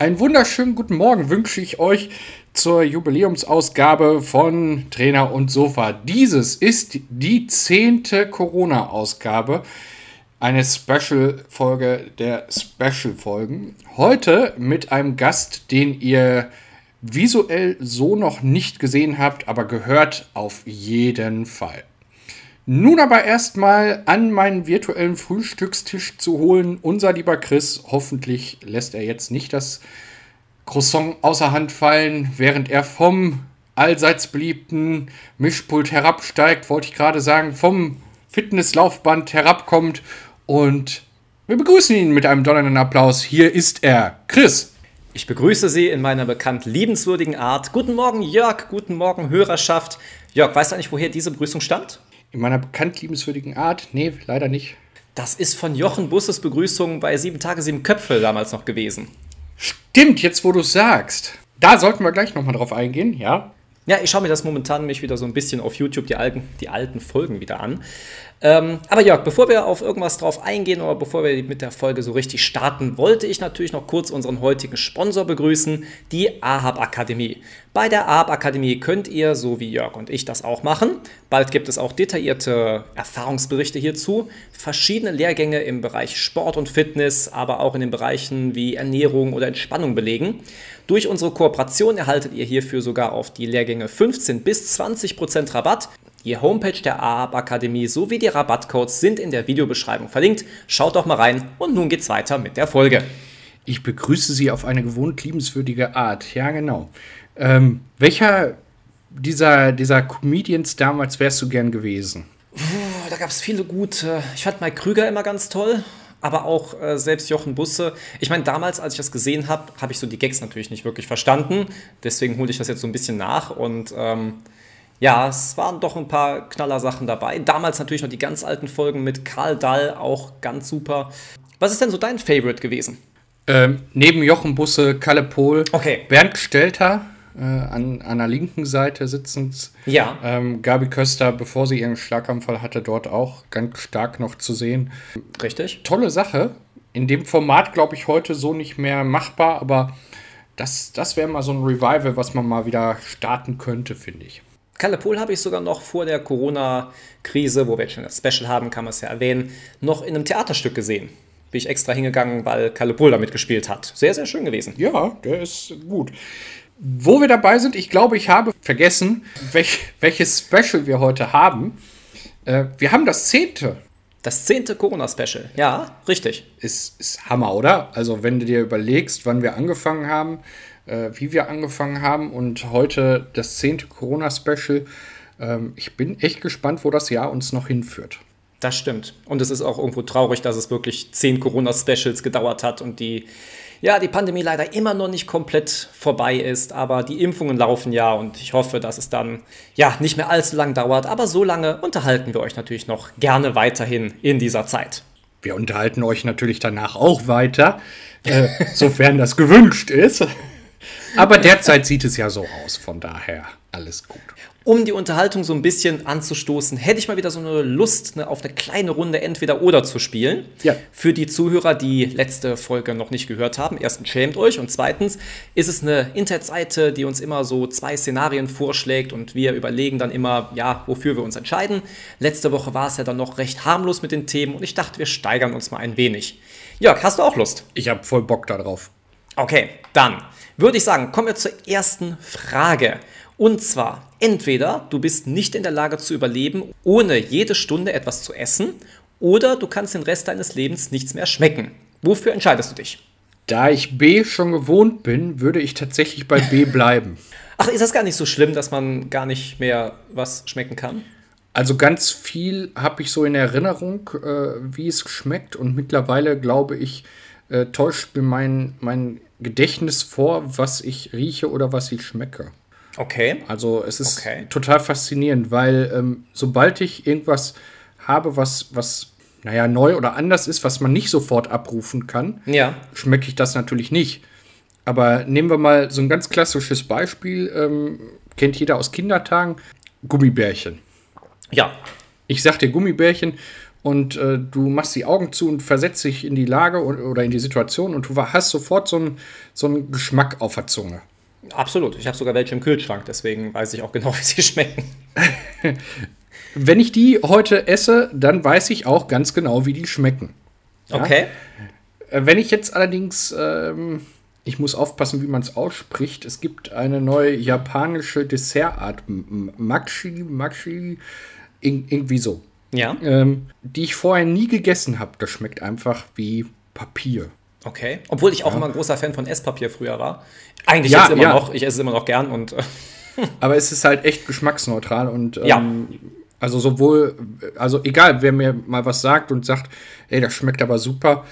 Einen wunderschönen guten Morgen wünsche ich euch zur Jubiläumsausgabe von Trainer und Sofa. Dieses ist die zehnte Corona-Ausgabe, eine Special-Folge der Special-Folgen. Heute mit einem Gast, den ihr visuell so noch nicht gesehen habt, aber gehört auf jeden Fall. Nun aber erstmal an meinen virtuellen Frühstückstisch zu holen. Unser lieber Chris, hoffentlich lässt er jetzt nicht das Croissant außer Hand fallen, während er vom allseits beliebten Mischpult herabsteigt, wollte ich gerade sagen, vom Fitnesslaufband herabkommt und wir begrüßen ihn mit einem donnernden Applaus. Hier ist er, Chris. Ich begrüße Sie in meiner bekannt liebenswürdigen Art. Guten Morgen, Jörg. Guten Morgen, Hörerschaft. Jörg, weißt du eigentlich, woher diese Begrüßung stammt? In meiner bekannt liebenswürdigen Art? Nee, leider nicht. Das ist von Jochen Busses Begrüßung bei Sieben Tage, Sieben Köpfe damals noch gewesen. Stimmt, jetzt wo du sagst. Da sollten wir gleich nochmal drauf eingehen, ja? Ja, ich schaue mir das momentan nämlich wieder so ein bisschen auf YouTube, die alten, die alten Folgen wieder an. Ähm, aber Jörg, bevor wir auf irgendwas drauf eingehen oder bevor wir mit der Folge so richtig starten, wollte ich natürlich noch kurz unseren heutigen Sponsor begrüßen, die AHAB Akademie. Bei der AHAB Akademie könnt ihr, so wie Jörg und ich das auch machen, bald gibt es auch detaillierte Erfahrungsberichte hierzu, verschiedene Lehrgänge im Bereich Sport und Fitness, aber auch in den Bereichen wie Ernährung oder Entspannung belegen. Durch unsere Kooperation erhaltet ihr hierfür sogar auf die Lehrgänge 15 bis 20 Prozent Rabatt die Homepage der AAB Akademie sowie die Rabattcodes sind in der Videobeschreibung verlinkt. Schaut doch mal rein und nun geht's weiter mit der Folge. Ich begrüße Sie auf eine gewohnt liebenswürdige Art. Ja, genau. Ähm, welcher dieser, dieser Comedians damals wärst du gern gewesen? da gab es viele gute. Ich fand Mike Krüger immer ganz toll aber auch äh, selbst Jochen Busse. Ich meine, damals, als ich das gesehen habe, habe ich so die Gags natürlich nicht wirklich verstanden. Deswegen hole ich das jetzt so ein bisschen nach und ähm, ja, es waren doch ein paar Knallersachen dabei. Damals natürlich noch die ganz alten Folgen mit Karl Dall, auch ganz super. Was ist denn so dein Favorite gewesen? Ähm, neben Jochen Busse, Kalle Pohl, okay. Bernd Stelter äh, an, an der linken Seite sitzend. Ja. Ähm, Gabi Köster, bevor sie ihren Schlaganfall hatte, dort auch ganz stark noch zu sehen. Richtig. Tolle Sache. In dem Format, glaube ich, heute so nicht mehr machbar, aber das, das wäre mal so ein Revival, was man mal wieder starten könnte, finde ich. Kalle habe ich sogar noch vor der Corona-Krise, wo wir jetzt schon das Special haben, kann man es ja erwähnen, noch in einem Theaterstück gesehen. Bin ich extra hingegangen, weil Kalle Pohl damit gespielt hat. Sehr, sehr schön gewesen. Ja, der ist gut. Wo wir dabei sind, ich glaube, ich habe vergessen, welch, welches Special wir heute haben. Äh, wir haben das zehnte. Das zehnte Corona-Special, ja, richtig. Ist, ist Hammer, oder? Also, wenn du dir überlegst, wann wir angefangen haben, äh, wie wir angefangen haben und heute das zehnte Corona-Special. Ähm, ich bin echt gespannt, wo das Jahr uns noch hinführt. Das stimmt. Und es ist auch irgendwo traurig, dass es wirklich zehn Corona-Specials gedauert hat und die, ja, die Pandemie leider immer noch nicht komplett vorbei ist. Aber die Impfungen laufen ja und ich hoffe, dass es dann ja nicht mehr allzu lang dauert. Aber so lange unterhalten wir euch natürlich noch gerne weiterhin in dieser Zeit. Wir unterhalten euch natürlich danach auch weiter, äh, sofern das gewünscht ist. Aber derzeit sieht es ja so aus, von daher alles gut. Um die Unterhaltung so ein bisschen anzustoßen, hätte ich mal wieder so eine Lust, ne, auf eine kleine Runde entweder oder zu spielen. Ja. Für die Zuhörer, die letzte Folge noch nicht gehört haben. Erstens schämt euch und zweitens ist es eine Internetseite, die uns immer so zwei Szenarien vorschlägt und wir überlegen dann immer, ja, wofür wir uns entscheiden. Letzte Woche war es ja dann noch recht harmlos mit den Themen und ich dachte, wir steigern uns mal ein wenig. Jörg, hast du auch Lust? Ich habe voll Bock darauf. Okay, dann würde ich sagen, kommen wir zur ersten Frage. Und zwar, entweder du bist nicht in der Lage zu überleben, ohne jede Stunde etwas zu essen, oder du kannst den Rest deines Lebens nichts mehr schmecken. Wofür entscheidest du dich? Da ich B schon gewohnt bin, würde ich tatsächlich bei B bleiben. Ach, ist das gar nicht so schlimm, dass man gar nicht mehr was schmecken kann? Also ganz viel habe ich so in Erinnerung, äh, wie es schmeckt. Und mittlerweile glaube ich, äh, täuscht mir mein, mein Gedächtnis vor, was ich rieche oder was ich schmecke. Okay. Also es ist okay. total faszinierend, weil ähm, sobald ich irgendwas habe, was, was, naja, neu oder anders ist, was man nicht sofort abrufen kann, ja. schmecke ich das natürlich nicht. Aber nehmen wir mal so ein ganz klassisches Beispiel, ähm, kennt jeder aus Kindertagen, Gummibärchen. Ja. Ich sag dir Gummibärchen und äh, du machst die Augen zu und versetzt dich in die Lage oder in die Situation und du hast sofort so einen so einen Geschmack auf der Zunge. Absolut. Ich habe sogar welche im Kühlschrank, deswegen weiß ich auch genau, wie sie schmecken. Wenn ich die heute esse, dann weiß ich auch ganz genau, wie die schmecken. Ja? Okay. Äh, wenn ich jetzt allerdings, ähm, ich muss aufpassen, wie man es ausspricht. Es gibt eine neue japanische Dessertart, Maxi, Maxi, irgendwie so. Ja. Ähm, die ich vorher nie gegessen habe. Das schmeckt einfach wie Papier. Okay. Obwohl ich auch ja. immer ein großer Fan von Esspapier früher war. Eigentlich ja, immer ja. noch. Ich esse es immer noch gern und. Äh, Aber es ist halt echt geschmacksneutral und ähm, ja. also sowohl, also egal, wer mir mal was sagt und sagt, ey, das schmeckt aber super,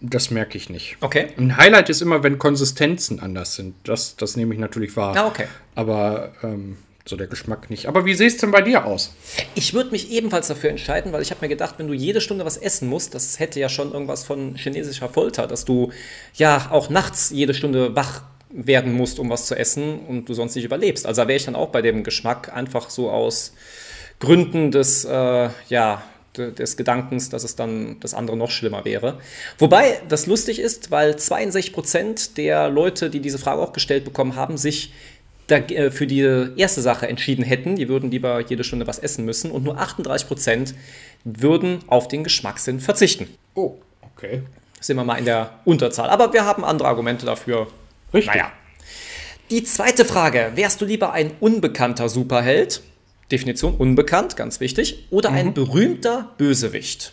das merke ich nicht. Okay. Ein Highlight ist immer, wenn Konsistenzen anders sind. Das, das nehme ich natürlich wahr. Ah, okay. Aber ähm, so der Geschmack nicht. Aber wie sieht es denn bei dir aus? Ich würde mich ebenfalls dafür entscheiden, weil ich habe mir gedacht, wenn du jede Stunde was essen musst, das hätte ja schon irgendwas von chinesischer Folter, dass du ja auch nachts jede Stunde wach werden musst, um was zu essen und du sonst nicht überlebst. Also wäre ich dann auch bei dem Geschmack einfach so aus Gründen des, äh, ja, des Gedankens, dass es dann das andere noch schlimmer wäre. Wobei das lustig ist, weil 62 Prozent der Leute, die diese Frage auch gestellt bekommen haben, sich äh, für die erste Sache entschieden hätten. Die würden lieber jede Stunde was essen müssen und nur 38 Prozent würden auf den Geschmackssinn verzichten. Oh, okay. Sind wir mal in der Unterzahl. Aber wir haben andere Argumente dafür. Richtig. Naja. Die zweite Frage: Wärst du lieber ein unbekannter Superheld? Definition unbekannt, ganz wichtig. Oder mhm. ein berühmter Bösewicht?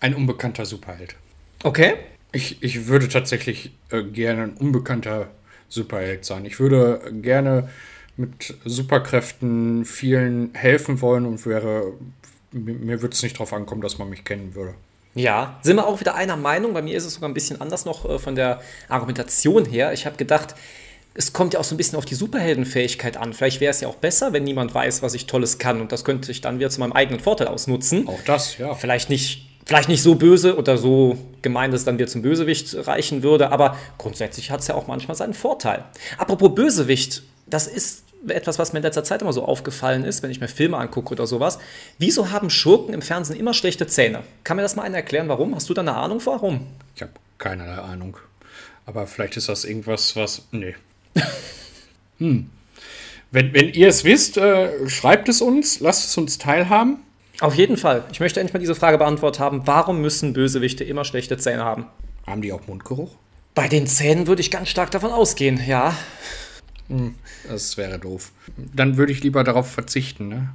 Ein unbekannter Superheld. Okay. Ich, ich würde tatsächlich äh, gerne ein unbekannter Superheld sein. Ich würde gerne mit Superkräften vielen helfen wollen und wäre, mir, würde es nicht darauf ankommen, dass man mich kennen würde. Ja, sind wir auch wieder einer Meinung. Bei mir ist es sogar ein bisschen anders noch äh, von der Argumentation her. Ich habe gedacht, es kommt ja auch so ein bisschen auf die Superheldenfähigkeit an. Vielleicht wäre es ja auch besser, wenn niemand weiß, was ich Tolles kann. Und das könnte ich dann wieder zu meinem eigenen Vorteil ausnutzen. Auch das, ja. Vielleicht nicht vielleicht nicht so böse oder so gemein, dass es dann wieder zum Bösewicht reichen würde, aber grundsätzlich hat es ja auch manchmal seinen Vorteil. Apropos Bösewicht, das ist etwas, was mir in letzter Zeit immer so aufgefallen ist, wenn ich mir Filme angucke oder sowas. Wieso haben Schurken im Fernsehen immer schlechte Zähne? Kann mir das mal einer erklären, warum? Hast du da eine Ahnung, warum? Ich habe keine Ahnung. Aber vielleicht ist das irgendwas, was. Nee. hm. Wenn, wenn ihr es wisst, äh, schreibt es uns, lasst es uns teilhaben. Auf jeden Fall. Ich möchte endlich mal diese Frage beantwortet haben. Warum müssen Bösewichte immer schlechte Zähne haben? Haben die auch Mundgeruch? Bei den Zähnen würde ich ganz stark davon ausgehen, ja. Hm, das wäre doof. Dann würde ich lieber darauf verzichten, ne?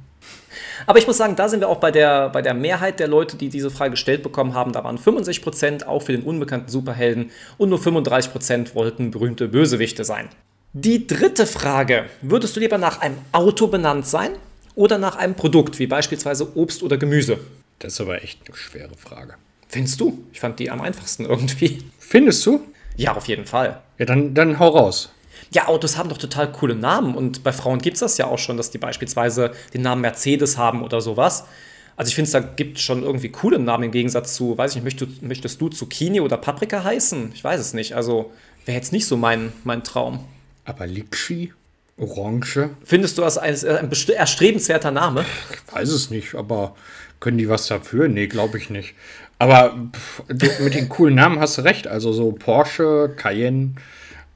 Aber ich muss sagen, da sind wir auch bei der, bei der Mehrheit der Leute, die diese Frage gestellt bekommen haben. Da waren 65% auch für den unbekannten Superhelden und nur 35% wollten berühmte Bösewichte sein. Die dritte Frage: Würdest du lieber nach einem Auto benannt sein oder nach einem Produkt, wie beispielsweise Obst oder Gemüse? Das ist aber echt eine schwere Frage. Findest du? Ich fand die am einfachsten irgendwie. Findest du? Ja, auf jeden Fall. Ja, dann, dann hau raus. Ja, Autos haben doch total coole Namen und bei Frauen gibt es das ja auch schon, dass die beispielsweise den Namen Mercedes haben oder sowas. Also ich finde, da gibt es schon irgendwie coole Namen im Gegensatz zu, weiß ich nicht, möchtest, möchtest du Zucchini oder Paprika heißen? Ich weiß es nicht. Also wäre jetzt nicht so mein, mein Traum. Aber Litschi? Orange. Findest du das ein, ein erstrebenswerter Name? Ich weiß es nicht, aber können die was dafür? Nee, glaube ich nicht. Aber pff, mit den coolen Namen hast du recht. Also so Porsche, Cayenne,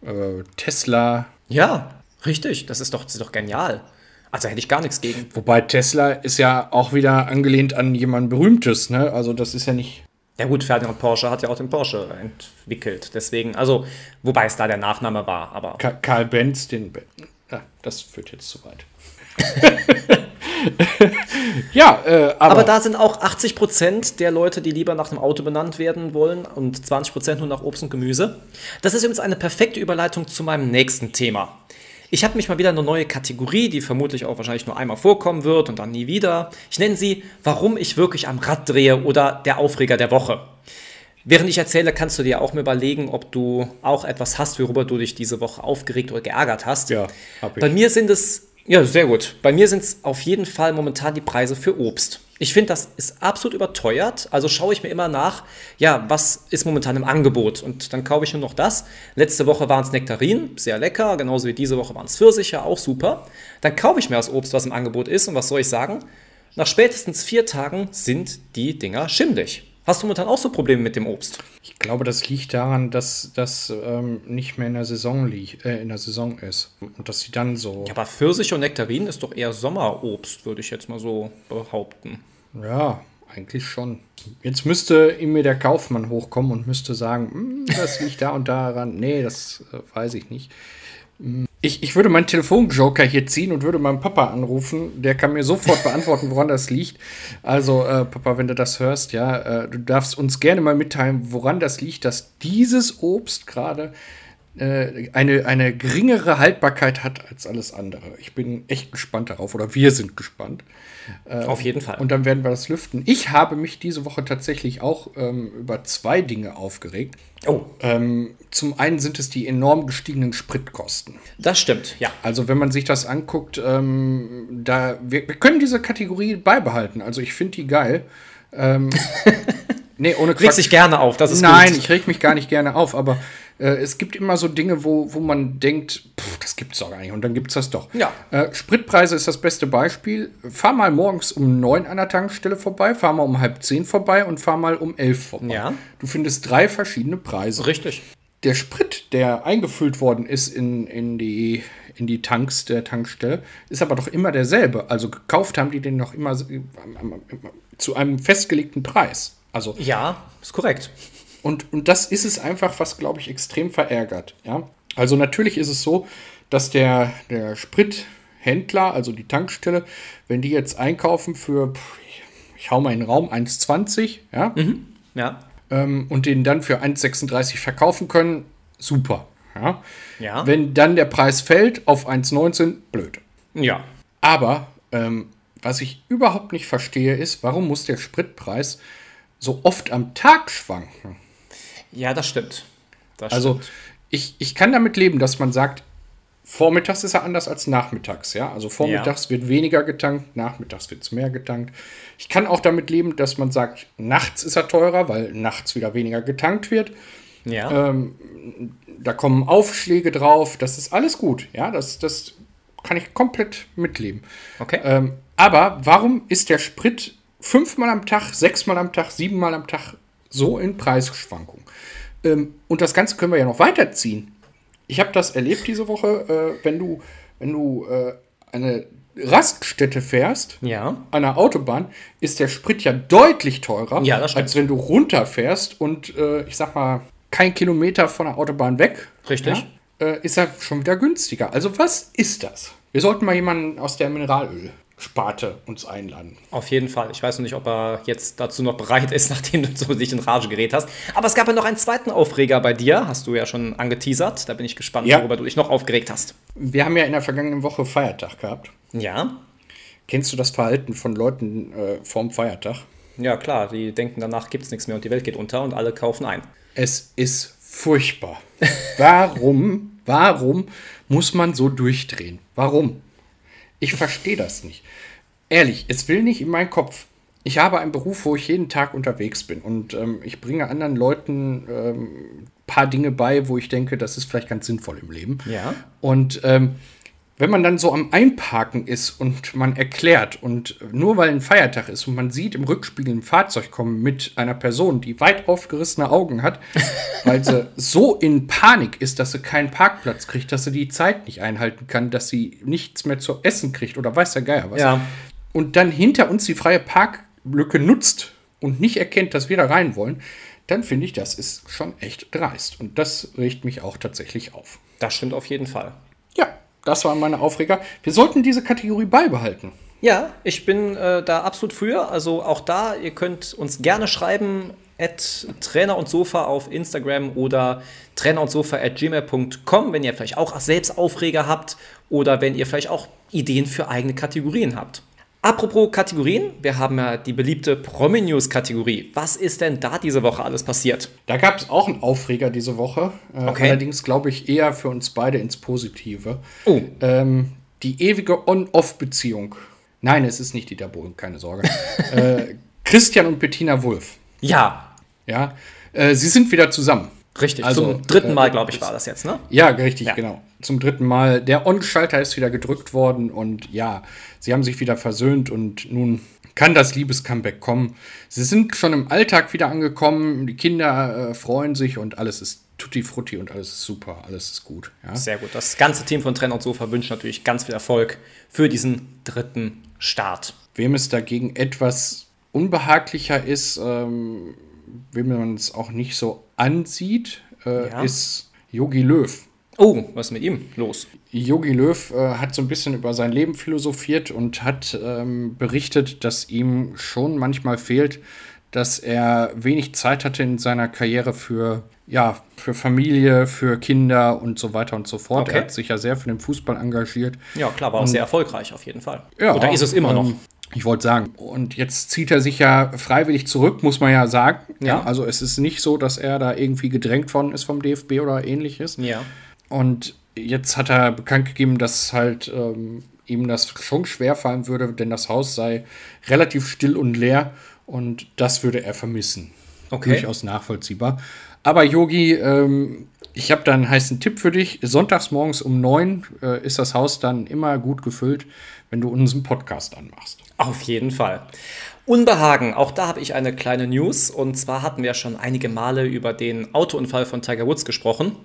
äh, Tesla. Ja, richtig. Das ist doch, das ist doch genial. Also hätte ich gar nichts gegen. Wobei Tesla ist ja auch wieder angelehnt an jemand Berühmtes, ne? Also das ist ja nicht. Ja gut, Ferdinand Porsche hat ja auch den Porsche entwickelt. Deswegen, also, wobei es da der Nachname war, aber. Karl Benz, den ja, das führt jetzt zu weit. ja, äh, aber, aber, da sind auch 80 Prozent der Leute, die lieber nach einem Auto benannt werden wollen und 20 Prozent nur nach Obst und Gemüse. Das ist übrigens eine perfekte Überleitung zu meinem nächsten Thema. Ich habe mich mal wieder eine neue Kategorie, die vermutlich auch wahrscheinlich nur einmal vorkommen wird und dann nie wieder. Ich nenne sie, warum ich wirklich am Rad drehe oder der Aufreger der Woche. Während ich erzähle, kannst du dir auch mal überlegen, ob du auch etwas hast, worüber du dich diese Woche aufgeregt oder geärgert hast. Ja, hab ich. Bei mir sind es, ja, sehr gut. Bei mir sind es auf jeden Fall momentan die Preise für Obst. Ich finde, das ist absolut überteuert. Also schaue ich mir immer nach, ja, was ist momentan im Angebot. Und dann kaufe ich nur noch das. Letzte Woche waren es Nektarinen, sehr lecker. Genauso wie diese Woche waren es Pfirsiche, auch super. Dann kaufe ich mir das Obst, was im Angebot ist. Und was soll ich sagen? Nach spätestens vier Tagen sind die Dinger schimmlig. Hast du momentan auch so Probleme mit dem Obst? Ich glaube, das liegt daran, dass das ähm, nicht mehr in der Saison liegt, äh, in der Saison ist. Und dass sie dann so. Ja, aber Pfirsich und Nektarinen ist doch eher Sommerobst, würde ich jetzt mal so behaupten. Ja, eigentlich schon. Jetzt müsste in mir der Kaufmann hochkommen und müsste sagen, "Hm, das liegt da und daran. Nee, das äh, weiß ich nicht. Ich, ich würde meinen Telefonjoker hier ziehen und würde meinen Papa anrufen. Der kann mir sofort beantworten, woran das liegt. Also, äh, Papa, wenn du das hörst, ja, äh, du darfst uns gerne mal mitteilen, woran das liegt, dass dieses Obst gerade eine, eine geringere Haltbarkeit hat als alles andere. Ich bin echt gespannt darauf, oder wir sind gespannt. Auf jeden Fall. Und dann werden wir das lüften. Ich habe mich diese Woche tatsächlich auch ähm, über zwei Dinge aufgeregt. oh, Ähm, zum einen sind es die enorm gestiegenen Spritkosten. das stimmt, ja. Also wenn man sich das anguckt, ähm, da wir, wir können diese Kategorie beibehalten. Also ich finde die geil. Ähm, nee, ohne Regst dich gerne auf, das ist Nein, gut. ich reg mich gar nicht gerne auf, aber äh, es gibt immer so Dinge, wo, wo man denkt, pff, das gibt's doch gar nicht und dann gibt's das doch. Ja. Äh, Spritpreise ist das beste Beispiel. Fahr mal morgens um neun an der Tankstelle vorbei, fahr mal um halb zehn vorbei und fahr mal um elf vorbei. Ja. Du findest drei verschiedene Preise Richtig. der Sprit, der eingefüllt worden ist in, in, die, in die Tanks der Tankstelle, ist aber doch immer derselbe. Also gekauft haben die den noch immer am- zu einem festgelegten Preis. Also, Ja, ist korrekt. Und, und das ist es einfach, was, glaube ich, extrem verärgert. Ja? Also natürlich ist es so, dass der, der Sprithändler, also die Tankstelle, wenn die jetzt einkaufen für, ich, hau mal in den Raum, 1,20, ja, Ja. ähm, und den dann für 1,36 verkaufen können, super. Ja? Ja. Wenn dann der Preis fällt auf 1,19, blöd. Ja. Aber ähm, was ich überhaupt nicht verstehe, ist, warum muss der Spritpreis so oft am Tag schwanken? Ja, das stimmt. Das Also stimmt. ich, ich kann damit leben, dass man sagt, vormittags ist er anders als nachmittags. Ja? Also vormittags wird weniger getankt, nachmittags wird es mehr getankt. Ich kann auch damit leben, dass man sagt, nachts ist er teurer, weil nachts wieder weniger getankt wird. Ja. Da kommen Aufschläge drauf, das ist alles gut. Ja, das, das kann ich komplett mitleben. okay. Ähm, aber warum ist der Sprit fünfmal am Tag, sechsmal am Tag, siebenmal am Tag so in Preisschwankung? Ähm, und das Ganze können wir ja noch weiterziehen. Ich habe das erlebt diese Woche, äh, wenn du, wenn du äh, eine Raststätte fährst, ja. an der Autobahn, ist der Sprit ja deutlich teurer, Ja, als wenn du runterfährst und äh, ich sag mal, kein Kilometer von der Autobahn weg. Richtig. Ja, äh, ist er schon wieder günstiger. Also, was ist das? Wir sollten mal jemanden aus der Mineralölsparte uns einladen. Auf jeden Fall. Ich weiß noch nicht, ob er jetzt dazu noch bereit ist, nachdem du so dich in Rage gerät hast. Aber es gab ja noch einen zweiten Aufreger bei dir, hast du ja schon angeteasert. Da bin ich gespannt, Ja. worüber du dich noch aufgeregt hast. Wir haben ja in der vergangenen Woche Feiertag gehabt. Ja. Kennst du das Verhalten von Leuten äh, vorm Feiertag? Ja, klar, die denken, danach gibt es nichts mehr und die Welt geht unter und alle kaufen ein. Es ist furchtbar. Warum, warum muss man so durchdrehen? Warum? Ich verstehe das nicht. Ehrlich, es will nicht in meinen Kopf. Ich habe einen Beruf, wo ich jeden Tag unterwegs bin und ähm, ich bringe anderen Leuten ähm, ein paar Dinge bei, wo ich denke, das ist vielleicht ganz sinnvoll im Leben. Ja. Und ähm, wenn man dann so am Einparken ist und man erklärt und nur weil ein Feiertag ist und man sieht im Rückspiegel ein Fahrzeug kommen mit einer Person, die weit aufgerissene Augen hat, weil sie so in Panik ist, dass sie keinen Parkplatz kriegt, dass sie die Zeit nicht einhalten kann, dass sie nichts mehr zu essen kriegt oder weiß der Geier was. Ja. Und dann hinter uns die freie Parklücke nutzt und nicht erkennt, dass wir da rein wollen, dann finde ich, das ist schon echt dreist. Und das regt mich auch tatsächlich auf. Das stimmt auf jeden Fall. Das waren meine Aufreger. Wir sollten diese Kategorie beibehalten. Ja, ich bin äh, da absolut für. Also auch da, ihr könnt uns gerne schreiben, at Trainer und Sofa auf Instagram oder Trainer und Sofa at gmail.com, wenn ihr vielleicht auch selbst Aufreger habt oder wenn ihr vielleicht auch Ideen für eigene Kategorien habt. Apropos Kategorien, wir haben ja die beliebte Promi-News-Kategorie. Was ist denn da diese Woche alles passiert? Da gab es auch einen Aufreger diese Woche. Äh, Okay. Allerdings glaube ich eher für uns beide ins Positive. Oh. Ähm, die ewige On-Off-Beziehung. Nein, es ist nicht Dieter Bohlen, keine Sorge. äh, Christian und Bettina Wulff. Ja, Ja, äh, sie sind wieder zusammen. Richtig, also, zum dritten Mal, äh, glaube ich, war das jetzt, ne? Ja, richtig, ja. genau. Zum dritten Mal. Der On-Schalter ist wieder gedrückt worden und ja, sie haben sich wieder versöhnt und nun kann das Liebes-Comeback kommen. Sie sind schon im Alltag wieder angekommen, die Kinder äh, freuen sich und alles ist tutti frutti und alles ist super, alles ist gut. Ja? Sehr gut. Das ganze Team von Trenner und Sofa wünscht natürlich ganz viel Erfolg für diesen dritten Start. Wem es dagegen etwas unbehaglicher ist, ähm, wem man es auch nicht so ansieht, äh, ja. ist Yogi Löw. Oh, was ist mit ihm los? Yogi Löw äh, hat so ein bisschen über sein Leben philosophiert und hat ähm, berichtet, dass ihm schon manchmal fehlt, dass er wenig Zeit hatte in seiner Karriere für, ja, für Familie, für Kinder und so weiter und so fort. Okay. Er hat sich ja sehr für den Fußball engagiert. Ja, klar, war auch sehr erfolgreich auf jeden Fall. Ja, Oder ist es immer noch? Ich wollte sagen, und jetzt zieht er sich ja freiwillig zurück, muss man ja sagen. Ja. Also es ist nicht so, dass er da irgendwie gedrängt worden ist vom DFB oder ähnliches. Ja. Und jetzt hat er bekannt gegeben, dass halt ähm, ihm das schon schwer fallen würde, denn das Haus sei relativ still und leer und das würde er vermissen. Okay. Durchaus nachvollziehbar. Aber Yogi, ähm, ich habe da einen heißen Tipp für dich. Sonntags morgens um neun äh, ist das Haus dann immer gut gefüllt, wenn du unseren Podcast anmachst. Auf jeden Fall. Unbehagen, auch da habe ich eine kleine News. Und zwar hatten wir schon einige Male über den Autounfall von Tiger Woods gesprochen.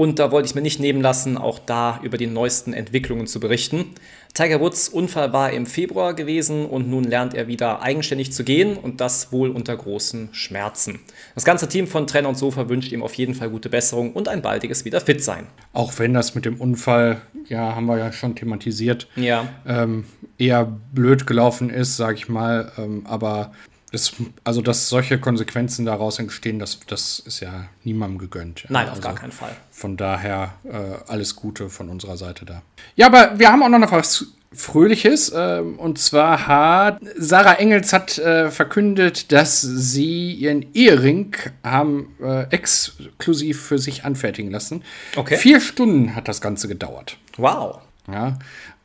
Und da wollte ich mir nicht nehmen lassen, auch da über die neuesten Entwicklungen zu berichten. Tiger Woods Unfall war im Februar gewesen und nun lernt er wieder eigenständig zu gehen und das wohl unter großen Schmerzen. Das ganze Team von Trainer und Sofa wünscht ihm auf jeden Fall gute Besserung und ein baldiges wieder fit sein. Auch wenn das mit dem Unfall, ja, haben wir ja schon thematisiert, ja. ähm, eher blöd gelaufen ist, sag ich mal. Ähm, aber das, also, dass solche Konsequenzen daraus entstehen, das, das ist ja niemandem gegönnt. Nein, also, auf gar keinen Fall. Von daher äh, alles Gute von unserer Seite da. Ja, aber wir haben auch noch was Fröhliches. Äh, und zwar hat Sarah Engels hat äh, verkündet, dass sie ihren Ehering haben äh, exklusiv für sich anfertigen lassen. Okay. Vier Stunden hat das Ganze gedauert. Wow. Ja,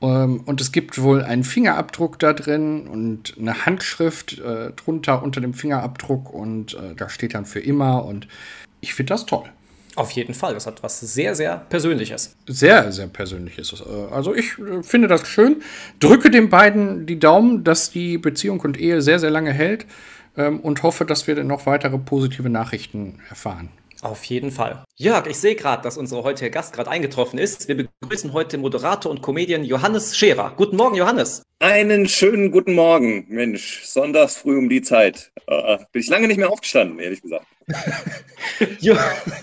und es gibt wohl einen Fingerabdruck da drin und eine Handschrift äh, drunter unter dem Fingerabdruck und äh, da steht dann für immer und ich finde das toll. Auf jeden Fall, das hat was sehr, sehr Persönliches. Sehr, sehr Persönliches. Äh, also ich äh, finde das schön. Drücke den beiden die Daumen, dass die Beziehung und Ehe sehr, sehr lange hält ähm, und hoffe, dass wir dann noch weitere positive Nachrichten erfahren. Auf jeden Fall. Jörg, ich sehe gerade, dass unser heutiger Gast gerade eingetroffen ist. Wir begrüßen heute den Moderator und Comedian Johannes Scherer. Guten Morgen, Johannes. Einen schönen guten Morgen, Mensch. Sonntags früh um die Zeit. Äh, bin ich lange nicht mehr aufgestanden, ehrlich gesagt.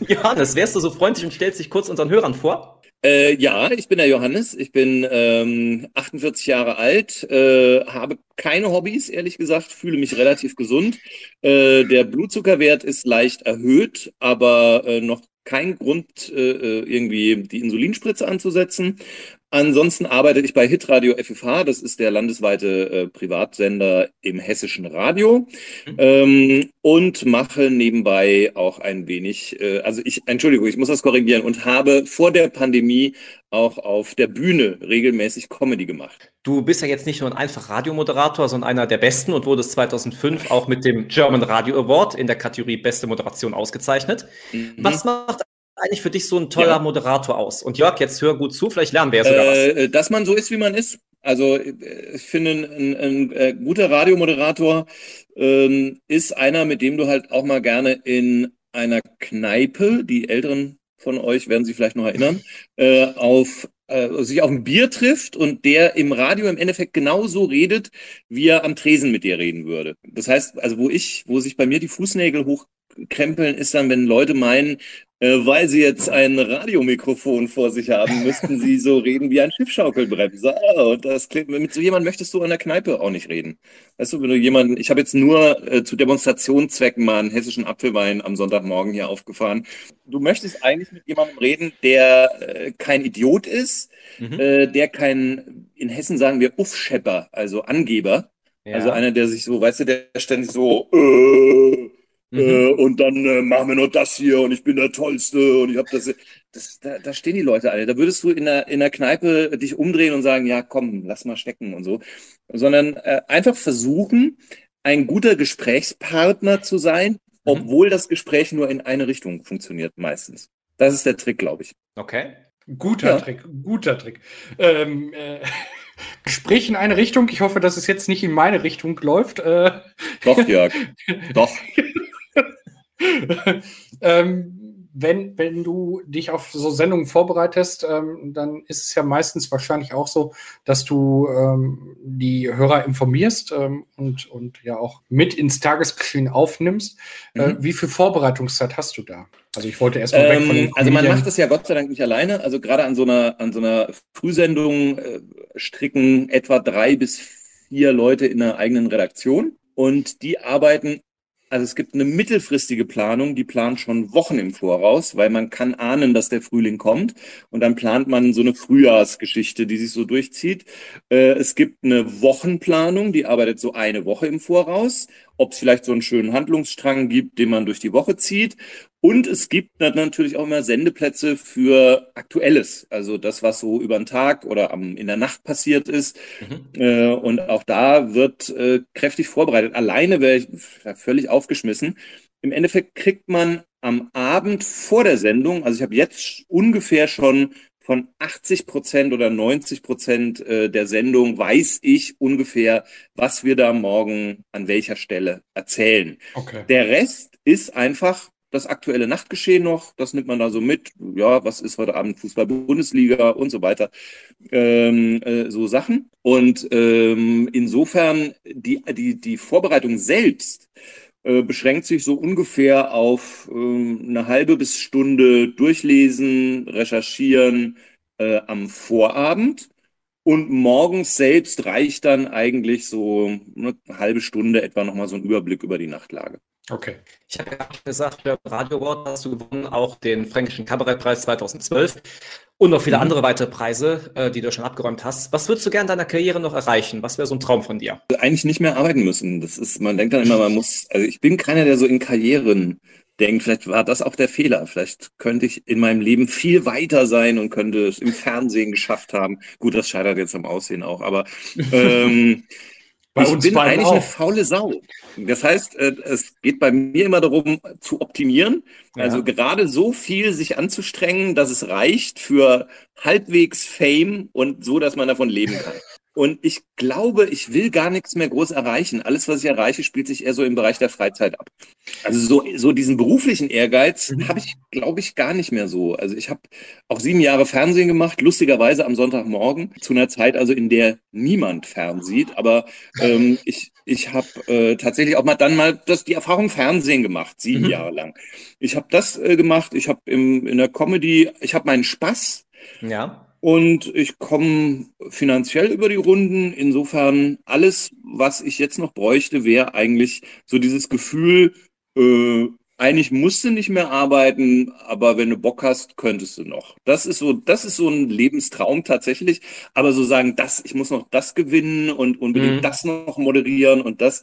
Johannes, wärst du so freundlich und stellst dich kurz unseren Hörern vor? Äh, ja, ich bin der Johannes. Ich bin ähm, 48 Jahre alt, äh, habe keine Hobbys, ehrlich gesagt, fühle mich relativ gesund. Äh, der Blutzuckerwert ist leicht erhöht, aber äh, noch kein Grund, äh, äh irgendwie die Insulinspritze anzusetzen. Ansonsten arbeite ich bei Hitradio FFH, das ist der landesweite äh, Privatsender im hessischen Radio mhm. ähm, und mache nebenbei auch ein wenig, äh, also ich, Entschuldigung, ich muss das korrigieren und habe vor der Pandemie auch auf der Bühne regelmäßig Comedy gemacht. Du bist ja jetzt nicht nur ein einfacher Radiomoderator, sondern einer der besten und wurdest 2005 auch mit dem German Radio Award in der Kategorie Beste Moderation ausgezeichnet. Mhm. Was macht eigentlich für dich so ein toller ja. Moderator aus? Und Jörg, jetzt hör gut zu, vielleicht lernen wir ja sogar äh, was. Dass man so ist, wie man ist. Also äh, ich finde, ein, ein, ein äh, guter Radiomoderator ähm, ist einer, mit dem du halt auch mal gerne in einer Kneipe, die Älteren von euch werden sich vielleicht noch erinnern, äh, auf äh, sich auf ein Bier trifft und der im Radio im Endeffekt genauso redet, wie er am Tresen mit dir reden würde. Das heißt, also wo ich, wo sich bei mir die Fußnägel hochkrempeln, ist dann, wenn Leute meinen, weil sie jetzt ein Radiomikrofon vor sich haben, müssten sie so reden wie ein Schiffschaukelbremser. Ah, und das klingt, mit so jemandem möchtest du an der Kneipe auch nicht reden. Weißt du, wenn du jemanden, ich habe jetzt nur äh, zu Demonstrationszwecken mal einen hessischen Apfelwein am Sonntagmorgen hier aufgefahren. Du möchtest eigentlich mit jemandem reden, der äh, kein Idiot ist, mhm. äh, der kein, in Hessen sagen wir Uffschepper, also Angeber. Ja. Also einer, der sich so, weißt du, der ständig so, äh, Mhm. Äh, und dann äh, machen wir nur das hier und ich bin der Tollste und ich habe das, das da, da stehen die Leute alle. Da würdest du in der, in der Kneipe dich umdrehen und sagen, ja komm, lass mal stecken und so. Sondern äh, einfach versuchen, ein guter Gesprächspartner zu sein, obwohl das Gespräch nur in eine Richtung funktioniert meistens. Das ist der Trick, glaube ich. Okay. Guter ja. Trick, guter Trick. Ähm, äh, Gespräch in eine Richtung. Ich hoffe, dass es jetzt nicht in meine Richtung läuft. Äh, Doch, Jörg. Doch. ähm, wenn, wenn du dich auf so Sendungen vorbereitest, ähm, dann ist es ja meistens wahrscheinlich auch so, dass du ähm, die Hörer informierst ähm, und, und ja auch mit ins Tagesgeschehen aufnimmst. Äh, mhm. Äh, wie viel Vorbereitungszeit hast du da? Also ich wollte erstmal weg von den ähm, Also man macht das ja Gott sei Dank nicht alleine. Also gerade an so einer, an so einer Frühsendung äh, stricken etwa drei bis vier Leute in einer eigenen Redaktion. Und die arbeiten also es gibt eine mittelfristige Planung, die plant schon Wochen im Voraus, weil man kann ahnen, dass der Frühling kommt. Und dann plant man so eine Frühjahrsgeschichte, die sich so durchzieht. Äh, es gibt eine Wochenplanung, die arbeitet so eine Woche im Voraus ob es vielleicht so einen schönen Handlungsstrang gibt, den man durch die Woche zieht. Und es gibt natürlich auch immer Sendeplätze für Aktuelles, also das, was so über den Tag oder am, in der Nacht passiert ist. Mhm. Äh, und auch da wird äh, kräftig vorbereitet. Alleine wäre ich völlig aufgeschmissen. Im Endeffekt kriegt man am Abend vor der Sendung, also ich habe jetzt ungefähr schon von 80 Prozent oder 90 Prozent äh, der Sendung weiß ich ungefähr, was wir da morgen an welcher Stelle erzählen. Okay. Der Rest ist einfach das aktuelle Nachtgeschehen noch, das nimmt man da so mit. Ja, was ist heute Abend Fußball-Bundesliga und so weiter. Ähm, äh, so Sachen. Und ähm, insofern die, die, die Vorbereitung selbst äh, beschränkt sich so ungefähr auf äh, eine halbe bis Stunde durchlesen, recherchieren äh, am Vorabend. Und morgens selbst reicht dann eigentlich so eine halbe Stunde etwa nochmal so ein Überblick über die Nachtlage. Okay. Ich habe ja gesagt, für Radio Award hast du gewonnen auch den Fränkischen Kabarettpreis 2012 und noch viele mhm. andere weitere Preise, äh, die du schon abgeräumt hast. Was würdest du gerne in deiner Karriere noch erreichen? Was wäre so ein Traum von dir? Eigentlich nicht mehr arbeiten müssen. Das ist, man denkt dann immer, man muss, also ich bin keiner, der so in Karrieren denkt, vielleicht war das auch der Fehler. Vielleicht könnte ich in meinem Leben viel weiter sein und könnte es im Fernsehen geschafft haben. Gut, das scheitert jetzt am Aussehen auch, aber ähm, Bei ich bin eigentlich auch. eine faule Sau. Das heißt, äh, es geht bei mir immer darum, zu optimieren. Ja. Also gerade so viel sich anzustrengen, dass es reicht für halbwegs Fame und so, dass man davon leben kann. Und ich glaube, ich will gar nichts mehr groß erreichen. Alles, was ich erreiche, spielt sich eher so im Bereich der Freizeit ab. Also so, so diesen beruflichen Ehrgeiz mhm. habe ich, glaube ich, gar nicht mehr so. Also ich habe auch sieben Jahre Fernsehen gemacht, lustigerweise am Sonntagmorgen, zu einer Zeit also, in der niemand fernsieht. Aber ähm, ich, ich habe äh, tatsächlich auch mal dann mal das, die Erfahrung Fernsehen gemacht, sieben mhm. Jahre lang. Ich habe das äh, gemacht, ich habe in der Comedy, ich habe meinen Spaß. Ja und ich komme finanziell über die Runden. Insofern alles, was ich jetzt noch bräuchte, wäre eigentlich so dieses Gefühl, äh, eigentlich musst du nicht mehr arbeiten, aber wenn du Bock hast, könntest du noch. Das ist so, das ist so ein Lebenstraum tatsächlich. Aber so sagen, das, ich muss noch das gewinnen und unbedingt mhm. das noch moderieren und das,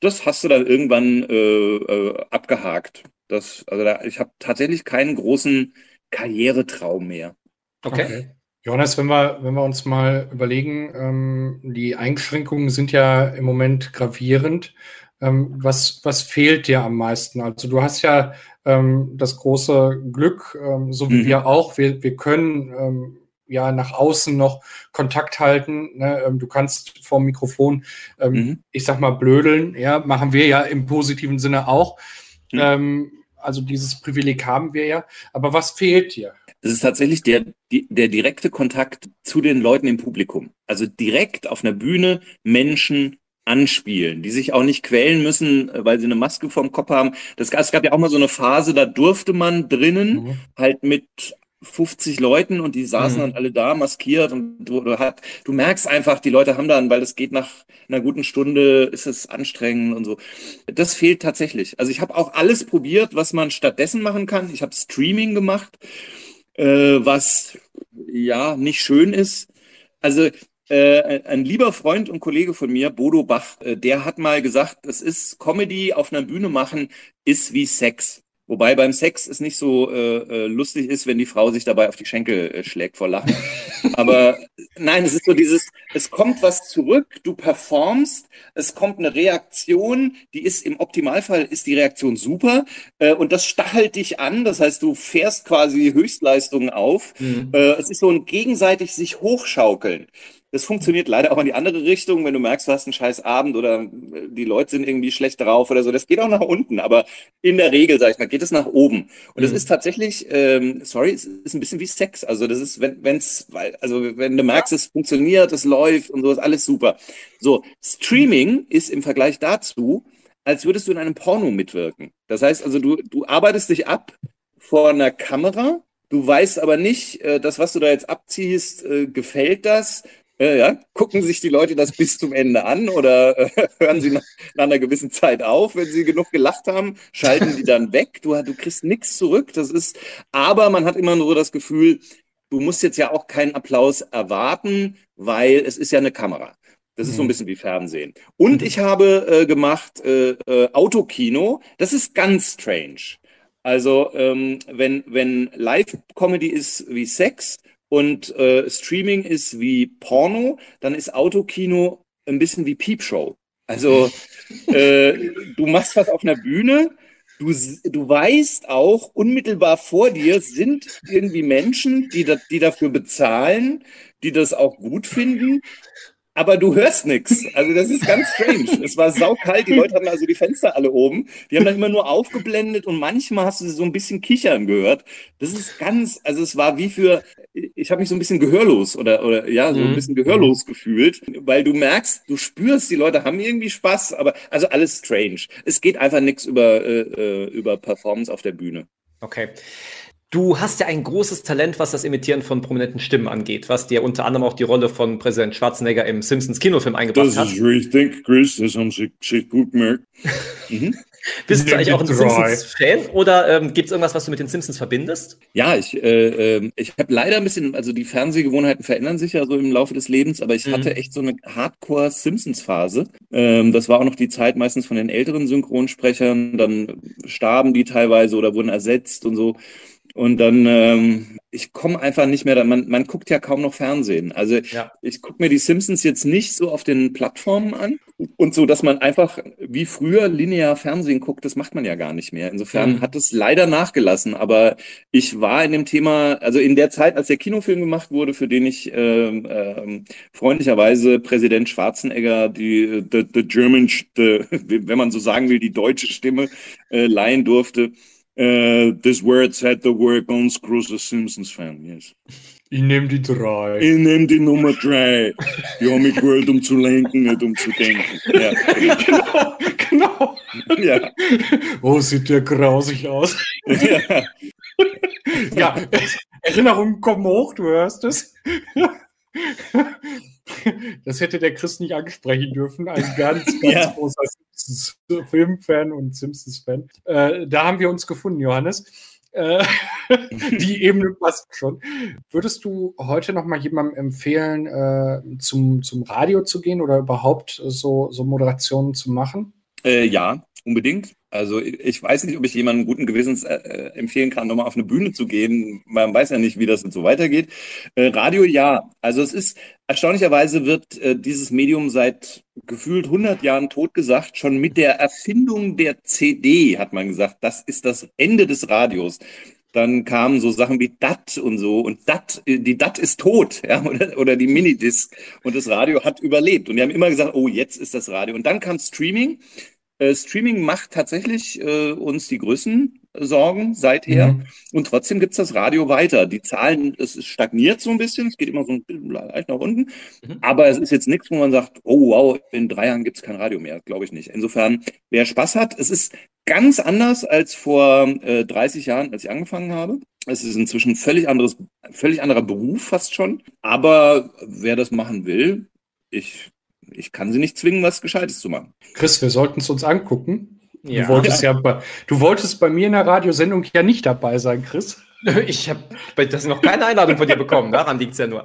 das hast du dann irgendwann äh, äh, abgehakt. Das, also da, ich habe tatsächlich keinen großen Karrieretraum mehr. Okay. okay. Jonas, wenn wir, wenn wir uns mal überlegen, ähm, die Einschränkungen sind ja im Moment gravierend. Ähm, was, was fehlt dir am meisten? Also du hast ja ähm, das große Glück, ähm, so wie mhm. wir auch, wir, wir können ähm, ja nach außen noch Kontakt halten. Ne? Ähm, du kannst vor dem Mikrofon, mhm. ich sag mal, blödeln, ja, machen wir ja im positiven Sinne auch. Mhm. Also dieses Privileg haben wir ja. Aber was fehlt dir? Das ist tatsächlich der, der direkte Kontakt zu den Leuten im Publikum. Also direkt auf einer Bühne Menschen anspielen, die sich auch nicht quälen müssen, weil sie eine Maske vorm Kopf haben. Das, es gab ja auch mal so eine Phase, da durfte man drinnen mhm. halt mit 50 Leuten und die saßen mhm. dann alle da maskiert und du, du, hat, du merkst einfach, die Leute haben dann, weil es geht nach einer guten Stunde, ist es anstrengend und so. Das fehlt tatsächlich. Also ich habe auch alles probiert, was man stattdessen machen kann. Ich habe Streaming gemacht äh, was ja nicht schön ist. Also äh, ein lieber Freund und Kollege von mir, Bodo Bach, äh, der hat mal gesagt, es ist Comedy auf einer Bühne machen, ist wie Sex. Wobei beim Sex es nicht so äh, äh, lustig ist, wenn die Frau sich dabei auf die Schenkel äh, schlägt vor Lachen. Aber nein, es ist so dieses, es kommt was zurück, du performst, es kommt eine Reaktion, die ist im Optimalfall ist die Reaktion super äh, und das stachelt dich an. Das heißt, du fährst quasi Höchstleistungen auf. Mhm. Äh, es ist so ein gegenseitig sich hochschaukeln. Das funktioniert leider auch in die andere Richtung, wenn du merkst, du hast einen scheiß Abend oder äh, die Leute sind irgendwie schlecht drauf oder so. Das geht auch nach unten, aber in der Regel, sag ich mal, geht es nach oben. Und es mhm. ist tatsächlich, ähm, sorry, es ist ein bisschen wie Sex. Also das ist, wenn wenn's, weil, also wenn du merkst, es funktioniert, es läuft und so ist alles super. So, Streaming ist im Vergleich dazu, als würdest du in einem Porno mitwirken. Das heißt also, du, du arbeitest dich ab vor einer Kamera, du weißt aber nicht, äh, das, was du da jetzt abziehst, äh, gefällt das, äh, ja, gucken sich die Leute das bis zum Ende an oder äh, hören sie nach, nach, einer gewissen Zeit auf, wenn sie genug gelacht haben, schalten die dann weg. Du, du kriegst nichts zurück. Das ist, aber man hat immer nur das Gefühl, du musst jetzt ja auch keinen Applaus erwarten, weil es ist ja eine Kamera. Das ist so ein mhm. bisschen wie Fernsehen. Und mhm. ich habe äh, gemacht äh, äh, Autokino. Das ist ganz strange. Also ähm, wenn, wenn Live-Comedy ist wie Sex, und äh, Streaming ist wie Porno, dann ist Autokino ein bisschen wie Piepshow. Also äh, du machst was auf einer Bühne, du, du weißt auch, unmittelbar vor dir sind irgendwie Menschen, die, da, die dafür bezahlen, die das auch gut finden aber du hörst nichts. Also das ist ganz strange. Es war saukalt, die Leute hatten also die Fenster alle oben. Die haben dann immer nur aufgeblendet und manchmal hast du so ein bisschen kichern gehört. Das ist ganz, also es war wie für, ich habe mich so ein bisschen gehörlos oder, oder ja, so ein mhm. bisschen gehörlos gefühlt, weil du merkst, du spürst, die Leute haben irgendwie Spaß, aber also alles strange. Es geht einfach nichts über, äh, äh über Performance auf der Bühne. Okay. Du hast ja ein großes Talent, was das Imitieren von prominenten Stimmen angeht, was dir unter anderem auch die Rolle von Präsident Schwarzenegger im Simpsons Kinofilm eingebracht das hat. Das ist richtig, Chris, das haben Sie sich gut gemerkt. mhm. Bist du eigentlich auch ein Simpsons-Fan oder ähm, gibt es irgendwas, was du mit den Simpsons verbindest? Ja, ich, äh, ähm, ich habe leider ein bisschen, also die Fernsehgewohnheiten verändern sich ja so im Laufe des Lebens, aber ich mhm. hatte echt so eine Hardcore-Simpsons-Phase. Ähm, das war auch noch die Zeit meistens von den älteren Synchronsprechern, dann starben die teilweise oder wurden ersetzt und so. Und dann, ähm, ich komme einfach nicht mehr, da, man, man guckt ja kaum noch Fernsehen. Also ja. ich gucke mir die Simpsons jetzt nicht so auf den Plattformen an und so, dass man einfach wie früher linear Fernsehen guckt, das macht man ja gar nicht mehr. Insofern mhm. hat es leider nachgelassen, aber ich war in dem Thema, also in der Zeit, als der Kinofilm gemacht wurde, für den ich ähm, ähm, freundlicherweise Präsident Schwarzenegger die the, the German, the, wenn man so sagen will, die deutsche Stimme äh, leihen durfte, Uh, this word said the word ganz großer Simpsons-Fan, yes. Ich nehme die drei. Ich nehme die Nummer drei. Die haben mich gewählt, um zu lenken, nicht um zu denken. Ja. genau, genau. Ja. Oh, sieht der grausig aus. Ja. ja, Erinnerungen kommen hoch, du hörst es. Das hätte der Chris nicht ansprechen dürfen. Ein ganz, ganz ja. großer Simpsons-Filmfan und Simpsons-Fan. Äh, da haben wir uns gefunden, Johannes. Äh, die Ebene passt schon. Würdest du heute noch mal jemandem empfehlen, äh, zum, zum Radio zu gehen oder überhaupt so, so Moderationen zu machen? Äh, ja, unbedingt. Also ich weiß nicht, ob ich jemandem guten Gewissens äh, äh, empfehlen kann, nochmal auf eine Bühne zu gehen. Man weiß ja nicht, wie das und so weitergeht. Äh, Radio ja. Also es ist erstaunlicherweise wird äh, dieses Medium seit gefühlt 100 Jahren totgesagt. Schon mit der Erfindung der CD hat man gesagt, das ist das Ende des Radios. Dann kamen so Sachen wie DAT und so und DAT, äh, die DAT ist tot, ja, oder, oder die Minidisc und das Radio hat überlebt. Und wir haben immer gesagt, oh, jetzt ist das Radio. Und dann kam Streaming äh, Streaming macht tatsächlich äh, uns die Größen Sorgen seither. Mhm. Und trotzdem gibt's das Radio weiter. Die Zahlen, es stagniert so ein bisschen, es geht immer so ein bisschen leicht nach unten. Mhm. Aber es ist jetzt nichts, wo man sagt, oh wow, in drei Jahren gibt's kein Radio mehr. Glaube ich nicht. Insofern, wer Spaß hat, es ist ganz anders als vor äh, 30 Jahren, als ich angefangen habe. Es ist inzwischen völlig anderes, völlig anderer Beruf fast schon. Aber wer das machen will, ich ich kann sie nicht zwingen, was Gescheites zu machen. Chris, wir sollten es uns angucken. Ja. Du, wolltest ja bei, du wolltest bei mir in der Radiosendung ja nicht dabei sein, Chris. Ich habe das noch keine Einladung von dir bekommen, daran liegt es ja nur.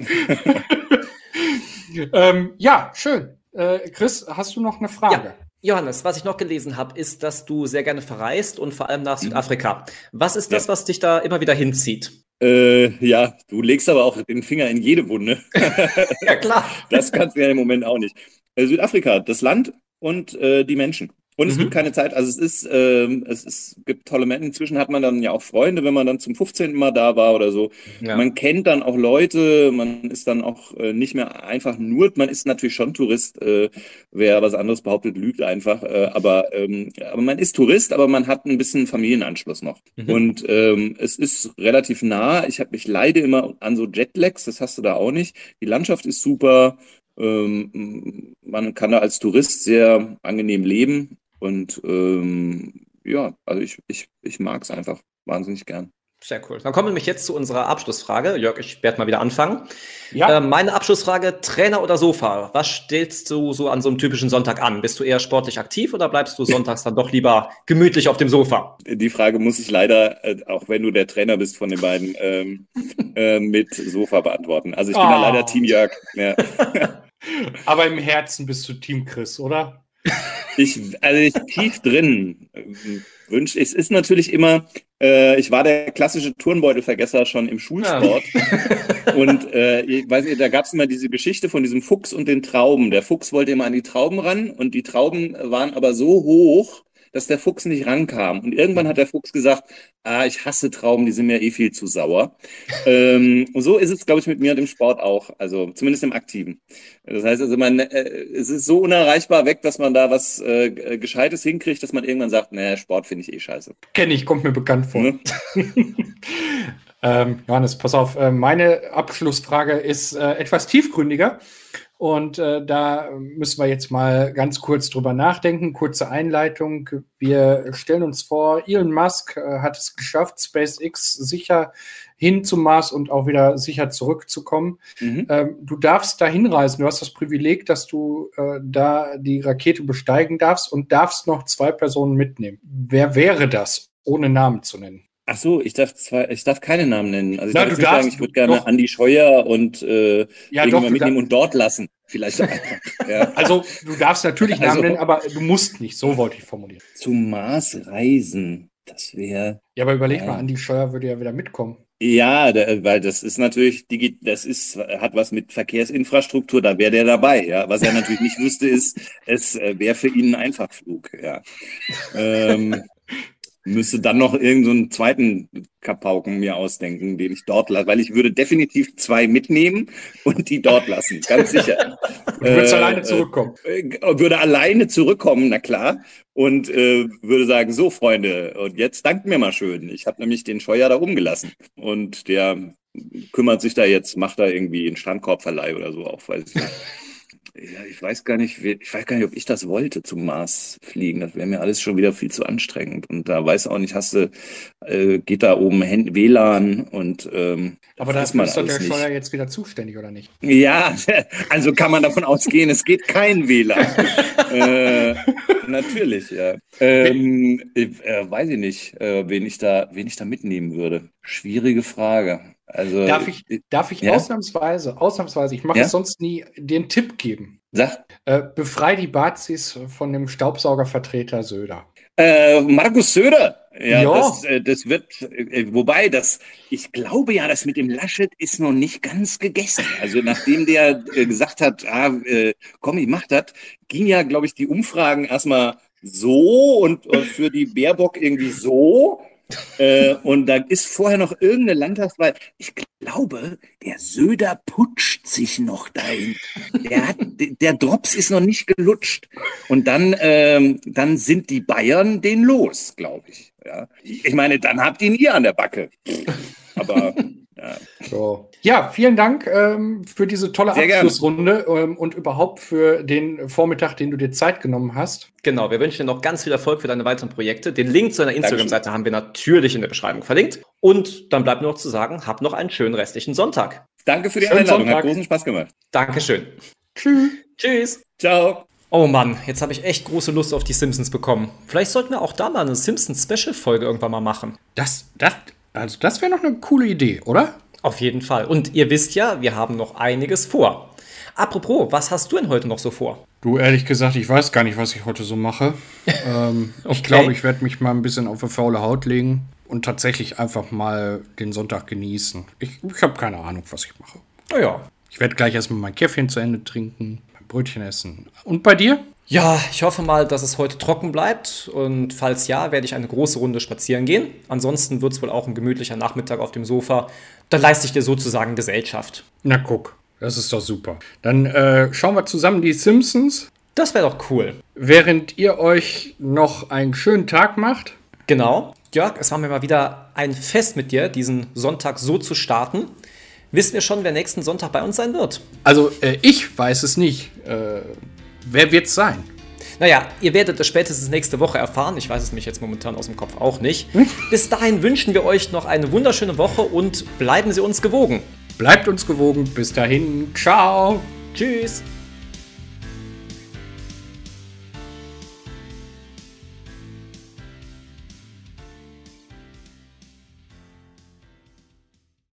ähm, ja, schön. Äh, Chris, hast du noch eine Frage? Ja. Johannes, was ich noch gelesen habe, ist, dass du sehr gerne verreist und vor allem nach mhm. Südafrika. Was ist das, ja. was dich da immer wieder hinzieht? Äh, ja, du legst aber auch den Finger in jede Wunde. ja, klar. Das kannst du ja im Moment auch nicht. Äh, Südafrika, das Land und äh, die Menschen. Und es mhm. gibt keine Zeit, also es ist, ähm, es ist, gibt tolle Menschen. Inzwischen hat man dann ja auch Freunde, wenn man dann zum 15. Mal da war oder so. Ja. Man kennt dann auch Leute, man ist dann auch äh, nicht mehr einfach nur, man ist natürlich schon Tourist. Äh, wer was anderes behauptet, lügt einfach. Äh, aber, ähm, aber man ist Tourist, aber man hat ein bisschen Familienanschluss noch. Mhm. Und ähm, es ist relativ nah. Ich habe mich leide immer an so Jetlags, das hast du da auch nicht. Die Landschaft ist super. Ähm, man kann da als Tourist sehr angenehm leben und ähm, ja, also ich, ich, ich mag es einfach wahnsinnig gern. Sehr cool. Dann kommen wir nämlich jetzt zu unserer Abschlussfrage. Jörg, ich werde mal wieder anfangen. Ja. Äh, meine Abschlussfrage: Trainer oder Sofa? Was stellst du so an so einem typischen Sonntag an? Bist du eher sportlich aktiv oder bleibst du sonntags dann doch lieber gemütlich auf dem Sofa? Die Frage muss ich leider, äh, auch wenn du der Trainer bist von den beiden, ähm, äh, mit Sofa beantworten. Also ich bin oh. da leider Team Jörg. Ja. Aber im Herzen bist du Team Chris, oder? Ich, also ich tief drin wünsche, es ist natürlich immer, äh, ich war der klassische Turnbeutelvergesser schon im Schulsport. Ja. und äh, ich weiß nicht, da gab es immer diese Geschichte von diesem Fuchs und den Trauben. Der Fuchs wollte immer an die Trauben ran und die Trauben waren aber so hoch, dass der Fuchs nicht rankam. Und irgendwann hat der Fuchs gesagt, ah, ich hasse Trauben, die sind mir eh viel zu sauer. ähm, und so ist es, glaube ich, mit mir und im Sport auch, also zumindest im Aktiven. Das heißt also, man, äh, es ist so unerreichbar weg, dass man da was äh, Gescheites hinkriegt, dass man irgendwann sagt, naja, Sport finde ich eh scheiße. Kenne ich, kommt mir bekannt vor. Ne? ähm, Johannes, pass auf, äh, meine Abschlussfrage ist äh, etwas tiefgründiger. Und äh, da müssen wir jetzt mal ganz kurz drüber nachdenken. Kurze Einleitung. Wir stellen uns vor, Elon Musk äh, hat es geschafft, SpaceX sicher hin zum Mars und auch wieder sicher zurückzukommen. Mhm. Ähm, du darfst da hinreisen. Du hast das Privileg, dass du äh, da die Rakete besteigen darfst und darfst noch zwei Personen mitnehmen. Wer wäre das, ohne Namen zu nennen? Ach so, ich darf zwei, ich darf keine Namen nennen. Also ich, Na, darf sagen, ich würde gerne doch. Andi Scheuer und äh, ja, doch, mitnehmen und dort lassen. Vielleicht einfach. ja. Also du darfst natürlich Namen also, nennen, aber du musst nicht. So wollte ich formulieren. Zum Mars reisen, das wäre. Ja, aber überleg äh, mal, Andi Scheuer würde ja wieder mitkommen. Ja, der, weil das ist natürlich, das ist, hat was mit Verkehrsinfrastruktur, da wäre der dabei, ja. Was er natürlich nicht wüsste, ist, es äh, wäre für ihn ein Einfachflug, ja. ähm, müsste dann noch irgendeinen so zweiten Kapauken mir ausdenken, den ich dort lasse, weil ich würde definitiv zwei mitnehmen und die dort lassen, ganz sicher. Du würdest äh, alleine zurückkommen. Äh, würde alleine zurückkommen, na klar, und äh, würde sagen, so Freunde, und jetzt dankt mir mal schön. Ich habe nämlich den Scheuer da umgelassen und der kümmert sich da jetzt, macht da irgendwie einen Strandkorbverleih oder so auf, weiß ich nicht. Ja, ich weiß gar nicht, ich weiß gar nicht, ob ich das wollte, zum Mars fliegen. Das wäre mir alles schon wieder viel zu anstrengend. Und da weiß auch nicht, hast du, äh, geht da oben WLAN und ähm, Aber da ist doch der Steuer jetzt wieder zuständig, oder nicht? Ja, also kann man davon ausgehen, es geht kein WLAN. äh, natürlich, ja. Ähm, ich, äh, weiß ich nicht, äh, wen ich da, wen ich da mitnehmen würde. Schwierige Frage. Also, darf ich, darf ich ja? ausnahmsweise, ausnahmsweise, ich mache ja? es sonst nie, einen Tipp geben? Sag. Äh, befrei die Bazis von dem Staubsaugervertreter Söder. Äh, Markus Söder. Ja, ja. Das, äh, das wird, äh, wobei das, ich glaube ja, das mit dem Laschet ist noch nicht ganz gegessen. Also nachdem der äh, gesagt hat, ah, komm, ich mach das, ging ja, glaube ich, die Umfragen erstmal so und, und für die Baerbock irgendwie so. äh, und da ist vorher noch irgendeine Landtagswahl. Ich glaube, der Söder putscht sich noch dahin. Der, hat, der Drops ist noch nicht gelutscht. Und dann, ähm, dann sind die Bayern den los, glaube ich. Ja. Ich meine, dann habt ihr ihn ihr an der Backe. Aber ja. So. ja, vielen Dank ähm, für diese tolle Sehr Abschlussrunde ähm, und überhaupt für den Vormittag, den du dir Zeit genommen hast. Genau, wir wünschen dir noch ganz viel Erfolg für deine weiteren Projekte. Den Link zu deiner Instagram-Seite haben wir natürlich in der Beschreibung verlinkt. Und dann bleibt nur noch zu sagen, hab noch einen schönen restlichen Sonntag. Danke für die Schönen Einladung, Sonntag. hat großen Spaß gemacht. Dankeschön. Tschüss. Tschüss. Ciao. Oh Mann, jetzt habe ich echt große Lust auf die Simpsons bekommen. Vielleicht sollten wir auch da mal eine Simpsons-Special-Folge irgendwann mal machen. Das, das, also das wäre noch eine coole Idee, oder? Auf jeden Fall. Und ihr wisst ja, wir haben noch einiges vor. Apropos, was hast du denn heute noch so vor? Du, ehrlich gesagt, ich weiß gar nicht, was ich heute so mache. ähm, okay. Ich glaube, ich werde mich mal ein bisschen auf eine faule Haut legen und tatsächlich einfach mal den Sonntag genießen. Ich, ich habe keine Ahnung, was ich mache. Naja. Ich werde gleich erstmal mein Käffchen zu Ende trinken, Brötchen essen. Und bei dir? Ja, ich hoffe mal, dass es heute trocken bleibt und falls ja, werde ich eine große Runde spazieren gehen. Ansonsten wird es wohl auch ein gemütlicher Nachmittag auf dem Sofa. Da leiste ich dir sozusagen Gesellschaft. Na guck, das ist doch super. Dann äh, schauen wir zusammen die Simpsons. Das wäre doch cool. Während ihr euch noch einen schönen Tag macht. Genau. Jörg, es war mir mal wieder ein Fest mit dir, diesen Sonntag so zu starten. Wissen wir schon, wer nächsten Sonntag bei uns sein wird? Also, äh, ich weiß es nicht. Äh, Wer wird es sein? Naja, ihr werdet es spätestens nächste Woche erfahren. Ich weiß es mich jetzt momentan aus dem Kopf auch nicht. Bis dahin wünschen wir euch noch eine wunderschöne Woche und bleiben Sie uns gewogen. Bleibt uns gewogen. Bis dahin. Ciao. Tschüss.